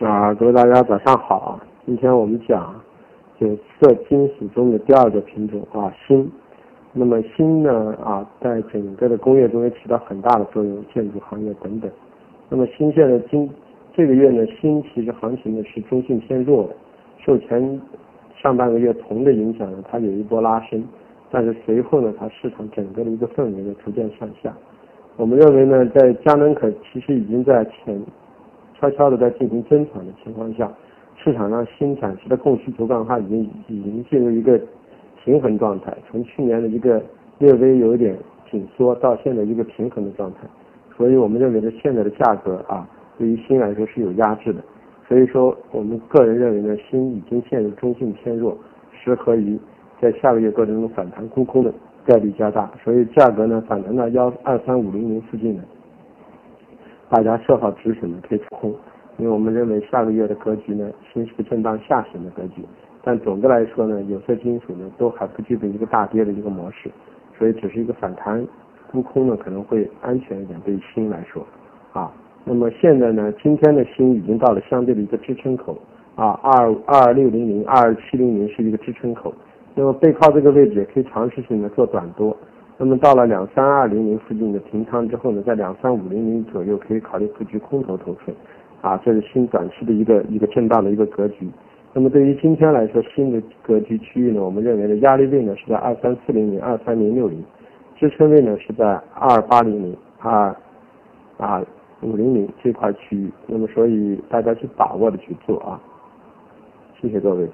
啊，各位大家早上好啊。今天我们讲有色金属中的第二个品种啊，锌。那么锌呢啊，在整个的工业中也起到很大的作用，建筑行业等等。那么锌现在今这个月呢，锌其实行情呢是中性偏弱的，受前上半个月铜的影响呢，它有一波拉升，但是随后呢，它市场整个的一个氛围呢逐渐向下。我们认为呢，在佳能可其实已经在前。悄悄的在进行增产的情况下，市场上新产值的供需求状态已经已经进入一个平衡状态。从去年的一个略微有一点紧缩，到现在一个平衡的状态。所以我们认为呢，现在的价格啊，对于锌来说是有压制的。所以说，我们个人认为呢，锌已经陷入中性偏弱，适合于在下个月过程中反弹沽空的概率加大。所以价格呢，反弹到幺二三五零零附近呢。大家设好止损的可以空，因为我们认为下个月的格局呢，新是个震荡下行的格局。但总的来说呢，有色金属呢都还不具备一个大跌的一个模式，所以只是一个反弹，沽空呢可能会安全一点。对于锌来说，啊，那么现在呢，今天的锌已经到了相对的一个支撑口，啊，二二六零零、二七零零是一个支撑口，那么背靠这个位置也可以尝试性的做短多。那么到了两三二零零附近的平仓之后呢，在两三五零零左右可以考虑布局空头头寸，啊，这是新短期的一个一个震荡的一个格局。那么对于今天来说，新的格局区域呢，我们认为的压力位呢是在二三四零零、二三零六零，支撑位呢是在二八零零、二啊五零零这块区域。那么所以大家去把握的去做啊，谢谢各位。